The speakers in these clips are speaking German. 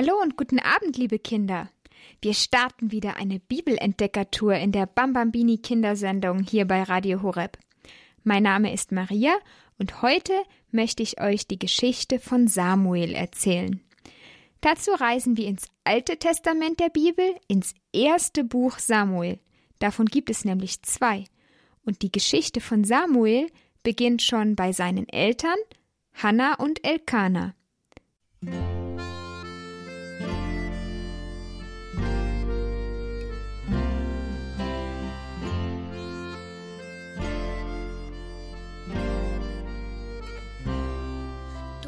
Hallo und guten Abend, liebe Kinder. Wir starten wieder eine Bibelentdeckertour in der Bambambini Kindersendung hier bei Radio Horeb. Mein Name ist Maria und heute möchte ich euch die Geschichte von Samuel erzählen. Dazu reisen wir ins Alte Testament der Bibel, ins erste Buch Samuel. Davon gibt es nämlich zwei. Und die Geschichte von Samuel beginnt schon bei seinen Eltern, Hannah und Elkanah.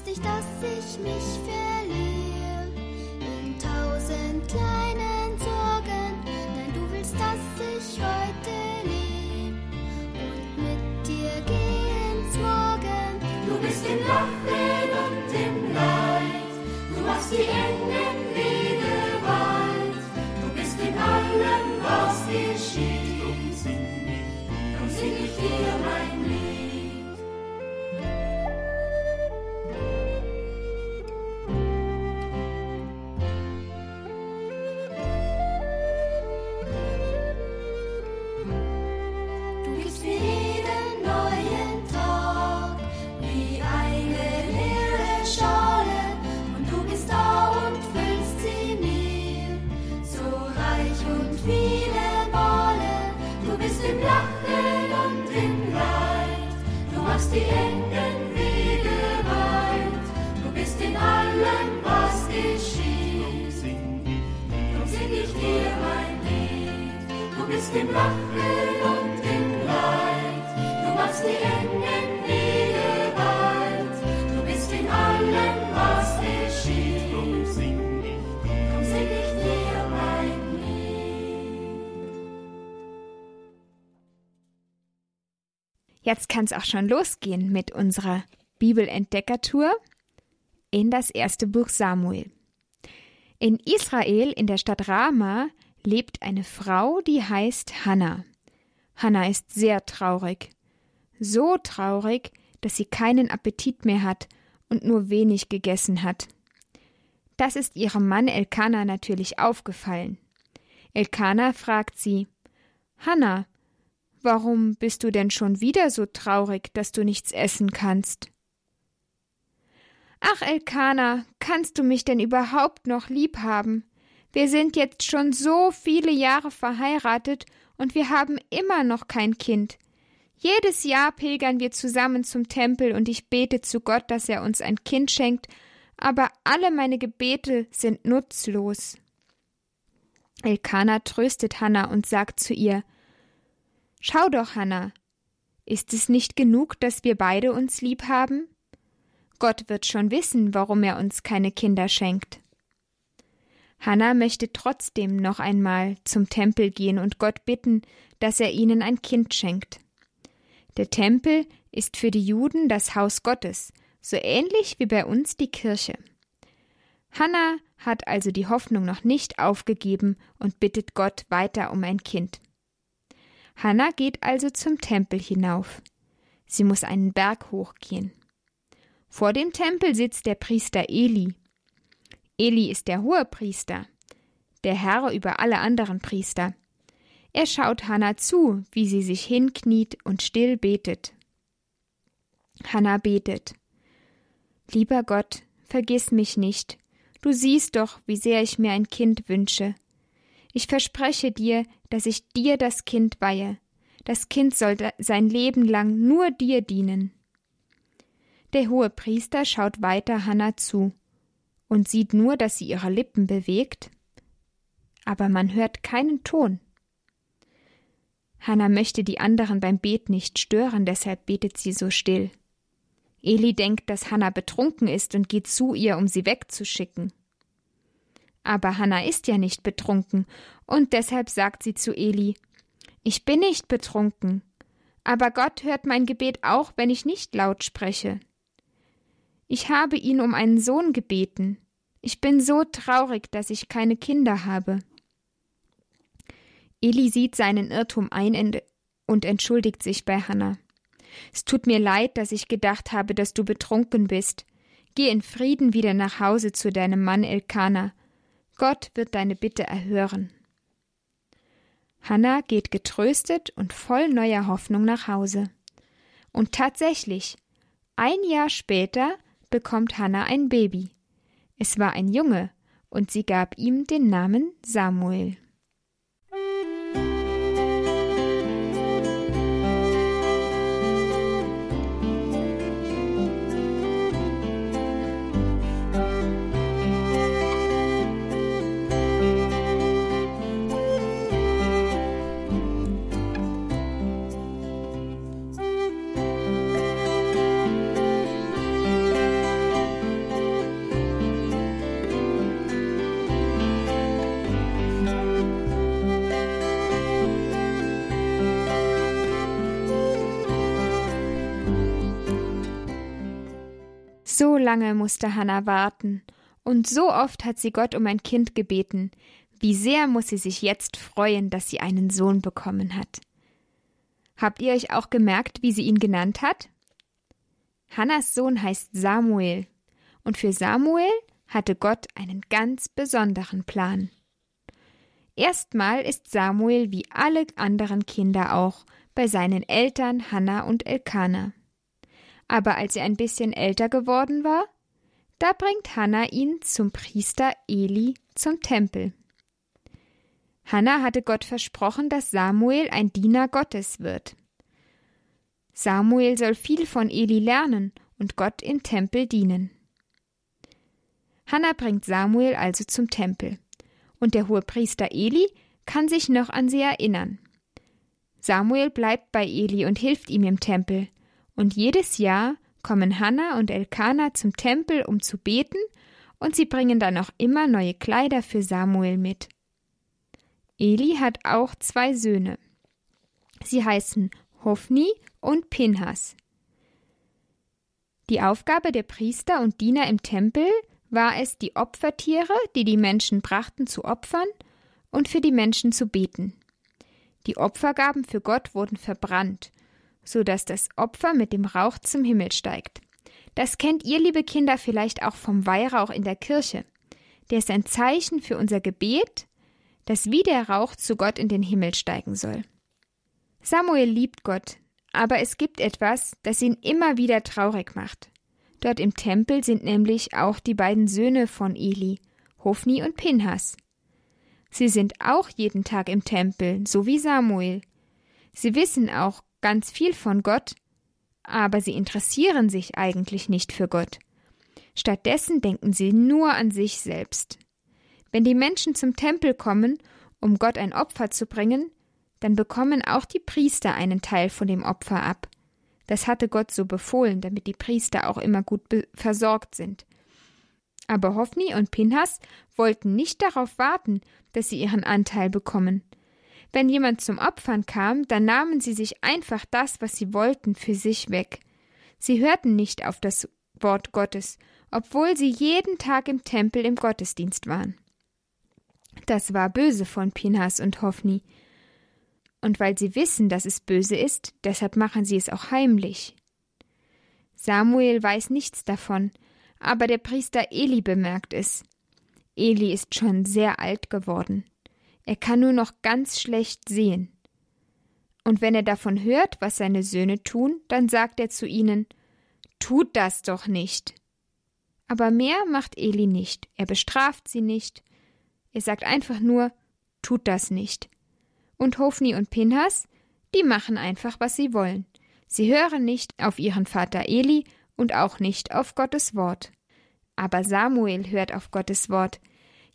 Du willst nicht, dass ich mich verliere in tausend kleinen Sorgen. Nein, du willst, dass ich heute im Lachen und im Leid. Du machst die engen Wege weit. Du bist in allem, was geschieht. Drum sing ich, ich dir Jetzt kann es auch schon losgehen mit unserer Bibelentdeckertour in das erste Buch Samuel. In Israel, in der Stadt Rama, lebt eine Frau, die heißt Hannah. Hannah ist sehr traurig. So traurig, dass sie keinen Appetit mehr hat und nur wenig gegessen hat. Das ist ihrem Mann Elkanah natürlich aufgefallen. Elkanah fragt sie: Hannah, warum bist du denn schon wieder so traurig, dass du nichts essen kannst? Ach, Elkanah, kannst du mich denn überhaupt noch lieb haben? Wir sind jetzt schon so viele Jahre verheiratet und wir haben immer noch kein Kind. Jedes Jahr pilgern wir zusammen zum Tempel und ich bete zu Gott, dass er uns ein Kind schenkt, aber alle meine Gebete sind nutzlos. Elkanah tröstet Hannah und sagt zu ihr Schau doch, Hannah, ist es nicht genug, dass wir beide uns lieb haben? Gott wird schon wissen, warum er uns keine Kinder schenkt. Hannah möchte trotzdem noch einmal zum Tempel gehen und Gott bitten, dass er ihnen ein Kind schenkt. Der Tempel ist für die Juden das Haus Gottes, so ähnlich wie bei uns die Kirche. Hannah hat also die Hoffnung noch nicht aufgegeben und bittet Gott weiter um ein Kind. Hannah geht also zum Tempel hinauf. Sie muss einen Berg hochgehen. Vor dem Tempel sitzt der Priester Eli. Eli ist der Hohepriester, der Herr über alle anderen Priester. Er schaut Hannah zu, wie sie sich hinkniet und still betet. Hannah betet. Lieber Gott, vergiss mich nicht. Du siehst doch, wie sehr ich mir ein Kind wünsche. Ich verspreche dir, dass ich dir das Kind weihe. Das Kind soll sein Leben lang nur dir dienen. Der hohe Priester schaut weiter Hannah zu und sieht nur, dass sie ihre Lippen bewegt, aber man hört keinen Ton. Hannah möchte die anderen beim Bet nicht stören, deshalb betet sie so still. Eli denkt, dass Hannah betrunken ist und geht zu ihr, um sie wegzuschicken. Aber Hannah ist ja nicht betrunken, und deshalb sagt sie zu Eli Ich bin nicht betrunken, aber Gott hört mein Gebet auch, wenn ich nicht laut spreche. Ich habe ihn um einen Sohn gebeten. Ich bin so traurig, dass ich keine Kinder habe. Eli sieht seinen Irrtum ein und entschuldigt sich bei Hannah. Es tut mir leid, dass ich gedacht habe, dass du betrunken bist. Geh in Frieden wieder nach Hause zu deinem Mann Elkanah. Gott wird deine Bitte erhören. Hannah geht getröstet und voll neuer Hoffnung nach Hause. Und tatsächlich, ein Jahr später bekommt Hannah ein Baby. Es war ein Junge, und sie gab ihm den Namen Samuel. Lange musste Hannah warten, und so oft hat sie Gott um ein Kind gebeten. Wie sehr muss sie sich jetzt freuen, dass sie einen Sohn bekommen hat. Habt ihr euch auch gemerkt, wie sie ihn genannt hat? Hannas Sohn heißt Samuel, und für Samuel hatte Gott einen ganz besonderen Plan. Erstmal ist Samuel wie alle anderen Kinder auch bei seinen Eltern Hannah und Elkanah. Aber als er ein bisschen älter geworden war, da bringt Hannah ihn zum Priester Eli zum Tempel. Hannah hatte Gott versprochen, dass Samuel ein Diener Gottes wird. Samuel soll viel von Eli lernen und Gott im Tempel dienen. Hannah bringt Samuel also zum Tempel, und der hohe Priester Eli kann sich noch an sie erinnern. Samuel bleibt bei Eli und hilft ihm im Tempel, und jedes Jahr kommen Hannah und Elkanah zum Tempel, um zu beten, und sie bringen dann auch immer neue Kleider für Samuel mit. Eli hat auch zwei Söhne. Sie heißen Hophni und Pinhas. Die Aufgabe der Priester und Diener im Tempel war es, die Opfertiere, die die Menschen brachten, zu opfern und für die Menschen zu beten. Die Opfergaben für Gott wurden verbrannt so dass das Opfer mit dem Rauch zum Himmel steigt. Das kennt ihr, liebe Kinder, vielleicht auch vom Weihrauch in der Kirche. Der ist ein Zeichen für unser Gebet, das wie der Rauch zu Gott in den Himmel steigen soll. Samuel liebt Gott, aber es gibt etwas, das ihn immer wieder traurig macht. Dort im Tempel sind nämlich auch die beiden Söhne von Eli, Hophni und Pinhas. Sie sind auch jeden Tag im Tempel, so wie Samuel. Sie wissen auch ganz viel von Gott, aber sie interessieren sich eigentlich nicht für Gott. Stattdessen denken sie nur an sich selbst. Wenn die Menschen zum Tempel kommen, um Gott ein Opfer zu bringen, dann bekommen auch die Priester einen Teil von dem Opfer ab. Das hatte Gott so befohlen, damit die Priester auch immer gut versorgt sind. Aber Hophni und Pinhas wollten nicht darauf warten, dass sie ihren Anteil bekommen. Wenn jemand zum Opfern kam, dann nahmen sie sich einfach das, was sie wollten, für sich weg. Sie hörten nicht auf das Wort Gottes, obwohl sie jeden Tag im Tempel im Gottesdienst waren. Das war böse von Pinhas und Hophni. Und weil sie wissen, dass es böse ist, deshalb machen sie es auch heimlich. Samuel weiß nichts davon, aber der Priester Eli bemerkt es. Eli ist schon sehr alt geworden. Er kann nur noch ganz schlecht sehen. Und wenn er davon hört, was seine Söhne tun, dann sagt er zu ihnen Tut das doch nicht. Aber mehr macht Eli nicht, er bestraft sie nicht, er sagt einfach nur Tut das nicht. Und Hofni und Pinhas, die machen einfach, was sie wollen. Sie hören nicht auf ihren Vater Eli und auch nicht auf Gottes Wort. Aber Samuel hört auf Gottes Wort.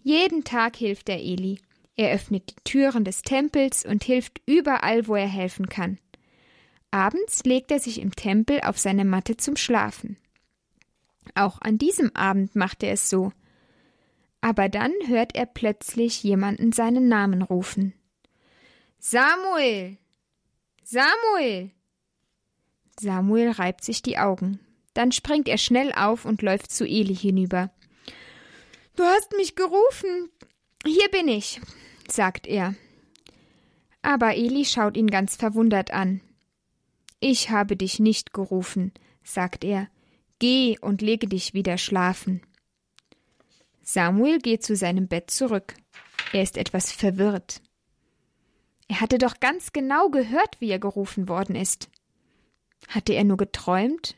Jeden Tag hilft er Eli. Er öffnet die Türen des Tempels und hilft überall, wo er helfen kann. Abends legt er sich im Tempel auf seine Matte zum Schlafen. Auch an diesem Abend macht er es so. Aber dann hört er plötzlich jemanden seinen Namen rufen. Samuel. Samuel. Samuel reibt sich die Augen. Dann springt er schnell auf und läuft zu Eli hinüber. Du hast mich gerufen. Hier bin ich, sagt er. Aber Eli schaut ihn ganz verwundert an. Ich habe dich nicht gerufen, sagt er. Geh und lege dich wieder schlafen. Samuel geht zu seinem Bett zurück. Er ist etwas verwirrt. Er hatte doch ganz genau gehört, wie er gerufen worden ist. Hatte er nur geträumt?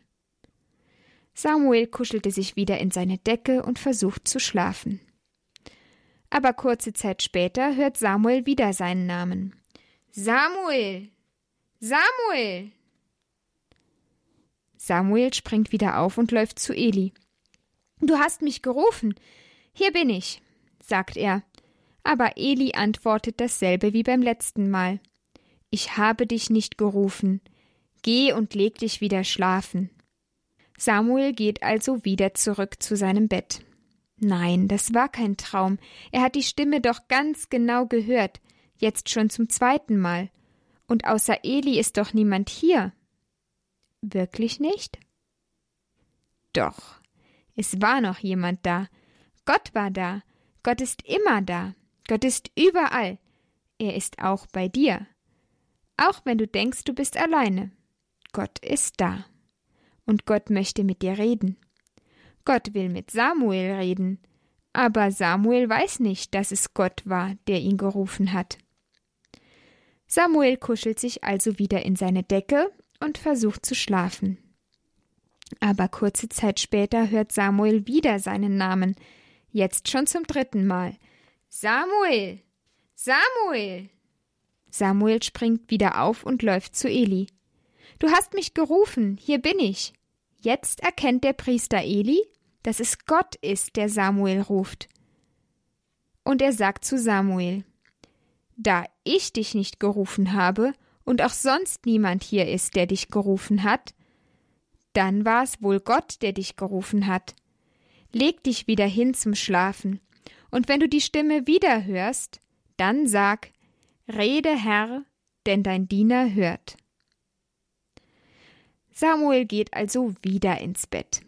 Samuel kuschelte sich wieder in seine Decke und versucht zu schlafen. Aber kurze Zeit später hört Samuel wieder seinen Namen. Samuel. Samuel. Samuel springt wieder auf und läuft zu Eli. Du hast mich gerufen. Hier bin ich, sagt er. Aber Eli antwortet dasselbe wie beim letzten Mal. Ich habe dich nicht gerufen. Geh und leg dich wieder schlafen. Samuel geht also wieder zurück zu seinem Bett. Nein, das war kein Traum. Er hat die Stimme doch ganz genau gehört, jetzt schon zum zweiten Mal. Und außer Eli ist doch niemand hier. Wirklich nicht? Doch, es war noch jemand da. Gott war da. Gott ist immer da. Gott ist überall. Er ist auch bei dir. Auch wenn du denkst, du bist alleine. Gott ist da. Und Gott möchte mit dir reden. Gott will mit Samuel reden. Aber Samuel weiß nicht, dass es Gott war, der ihn gerufen hat. Samuel kuschelt sich also wieder in seine Decke und versucht zu schlafen. Aber kurze Zeit später hört Samuel wieder seinen Namen, jetzt schon zum dritten Mal. Samuel. Samuel. Samuel springt wieder auf und läuft zu Eli. Du hast mich gerufen, hier bin ich. Jetzt erkennt der Priester Eli, dass es Gott ist, der Samuel ruft. Und er sagt zu Samuel Da ich dich nicht gerufen habe, und auch sonst niemand hier ist, der dich gerufen hat, dann war es wohl Gott, der dich gerufen hat. Leg dich wieder hin zum Schlafen, und wenn du die Stimme wieder hörst, dann sag Rede, Herr, denn dein Diener hört. Samuel geht also wieder ins Bett,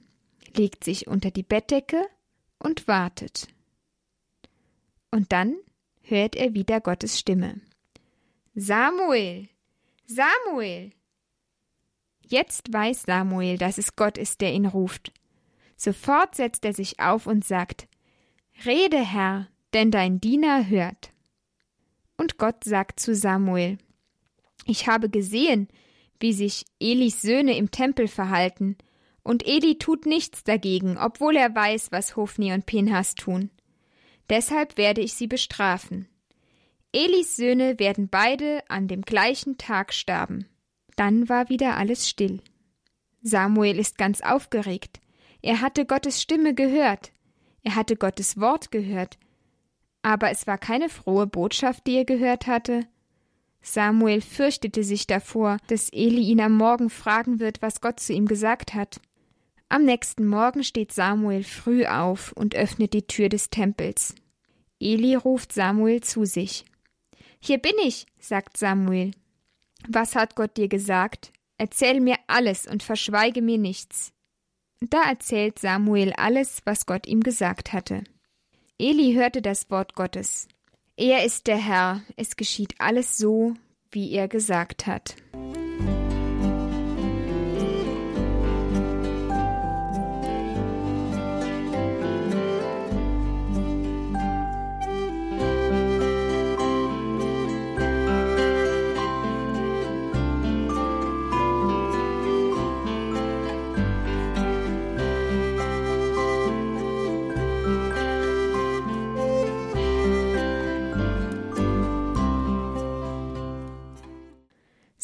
legt sich unter die Bettdecke und wartet. Und dann hört er wieder Gottes Stimme. Samuel, Samuel! Jetzt weiß Samuel, dass es Gott ist, der ihn ruft. Sofort setzt er sich auf und sagt Rede, Herr, denn dein Diener hört. Und Gott sagt zu Samuel Ich habe gesehen, wie sich Elis Söhne im Tempel verhalten, und Eli tut nichts dagegen, obwohl er weiß, was Hofni und Pinhas tun. Deshalb werde ich sie bestrafen. Elis Söhne werden beide an dem gleichen Tag sterben. Dann war wieder alles still. Samuel ist ganz aufgeregt. Er hatte Gottes Stimme gehört. Er hatte Gottes Wort gehört. Aber es war keine frohe Botschaft, die er gehört hatte. Samuel fürchtete sich davor, dass Eli ihn am Morgen fragen wird, was Gott zu ihm gesagt hat. Am nächsten Morgen steht Samuel früh auf und öffnet die Tür des Tempels. Eli ruft Samuel zu sich. Hier bin ich, sagt Samuel. Was hat Gott dir gesagt? Erzähl mir alles und verschweige mir nichts. Da erzählt Samuel alles, was Gott ihm gesagt hatte. Eli hörte das Wort Gottes. Er ist der Herr, es geschieht alles so, wie er gesagt hat.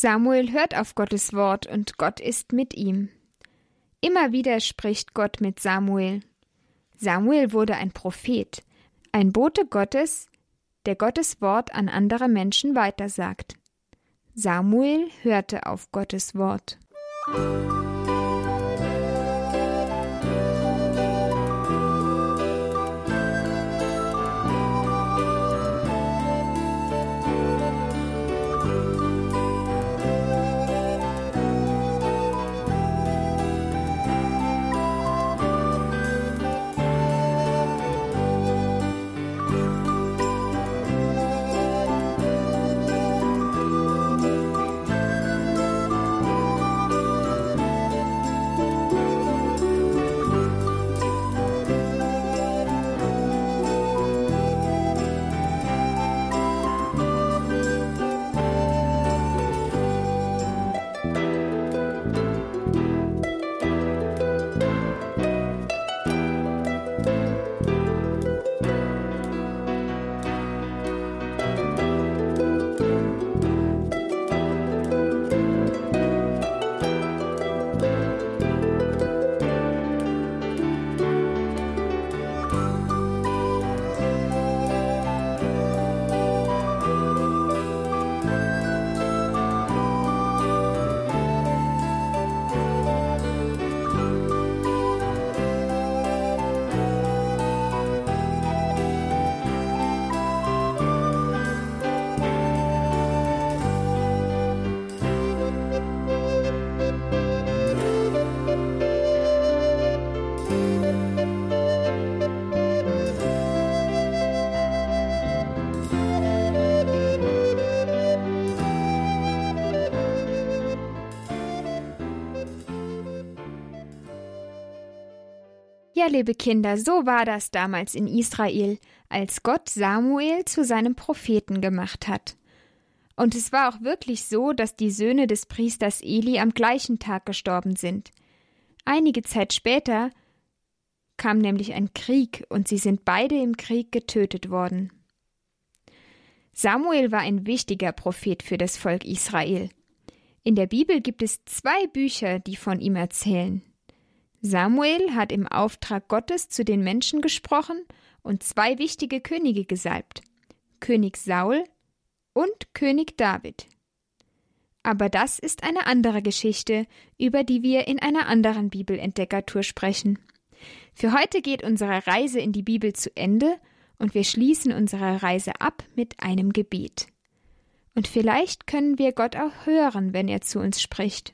Samuel hört auf Gottes Wort und Gott ist mit ihm. Immer wieder spricht Gott mit Samuel. Samuel wurde ein Prophet, ein Bote Gottes, der Gottes Wort an andere Menschen weitersagt. Samuel hörte auf Gottes Wort. Ja, liebe Kinder, so war das damals in Israel, als Gott Samuel zu seinem Propheten gemacht hat. Und es war auch wirklich so, dass die Söhne des Priesters Eli am gleichen Tag gestorben sind. Einige Zeit später kam nämlich ein Krieg und sie sind beide im Krieg getötet worden. Samuel war ein wichtiger Prophet für das Volk Israel. In der Bibel gibt es zwei Bücher, die von ihm erzählen. Samuel hat im Auftrag Gottes zu den Menschen gesprochen und zwei wichtige Könige gesalbt: König Saul und König David. Aber das ist eine andere Geschichte, über die wir in einer anderen Bibelentdeckertour sprechen. Für heute geht unsere Reise in die Bibel zu Ende und wir schließen unsere Reise ab mit einem Gebet. Und vielleicht können wir Gott auch hören, wenn er zu uns spricht.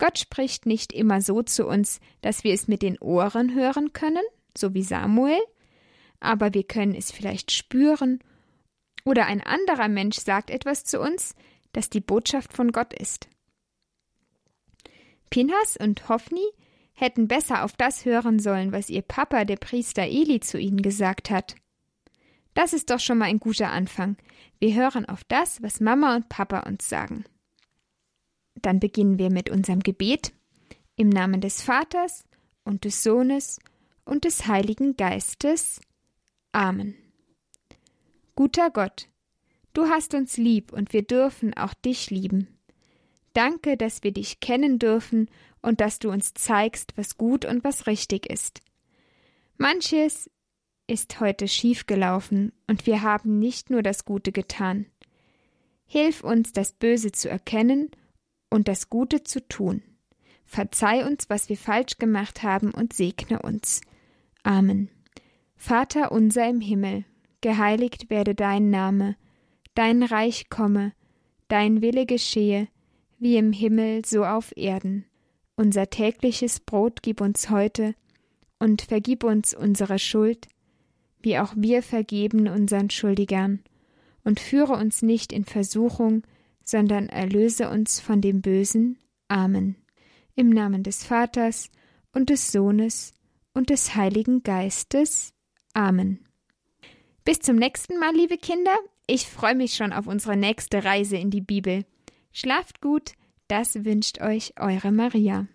Gott spricht nicht immer so zu uns, dass wir es mit den Ohren hören können, so wie Samuel, aber wir können es vielleicht spüren, oder ein anderer Mensch sagt etwas zu uns, das die Botschaft von Gott ist. Pinhas und Hophni hätten besser auf das hören sollen, was ihr Papa, der Priester Eli, zu ihnen gesagt hat. Das ist doch schon mal ein guter Anfang. Wir hören auf das, was Mama und Papa uns sagen. Dann beginnen wir mit unserem Gebet im Namen des Vaters und des Sohnes und des Heiligen Geistes. Amen. Guter Gott, du hast uns lieb und wir dürfen auch dich lieben. Danke, dass wir dich kennen dürfen und dass du uns zeigst, was gut und was richtig ist. Manches ist heute schiefgelaufen und wir haben nicht nur das Gute getan. Hilf uns, das Böse zu erkennen und das Gute zu tun. Verzeih uns, was wir falsch gemacht haben und segne uns. Amen. Vater unser im Himmel, geheiligt werde dein Name, dein Reich komme, dein Wille geschehe, wie im Himmel so auf Erden. Unser tägliches Brot gib uns heute und vergib uns unsere Schuld, wie auch wir vergeben unseren Schuldigern, und führe uns nicht in Versuchung, sondern erlöse uns von dem Bösen. Amen. Im Namen des Vaters und des Sohnes und des Heiligen Geistes. Amen. Bis zum nächsten Mal, liebe Kinder. Ich freue mich schon auf unsere nächste Reise in die Bibel. Schlaft gut, das wünscht euch eure Maria.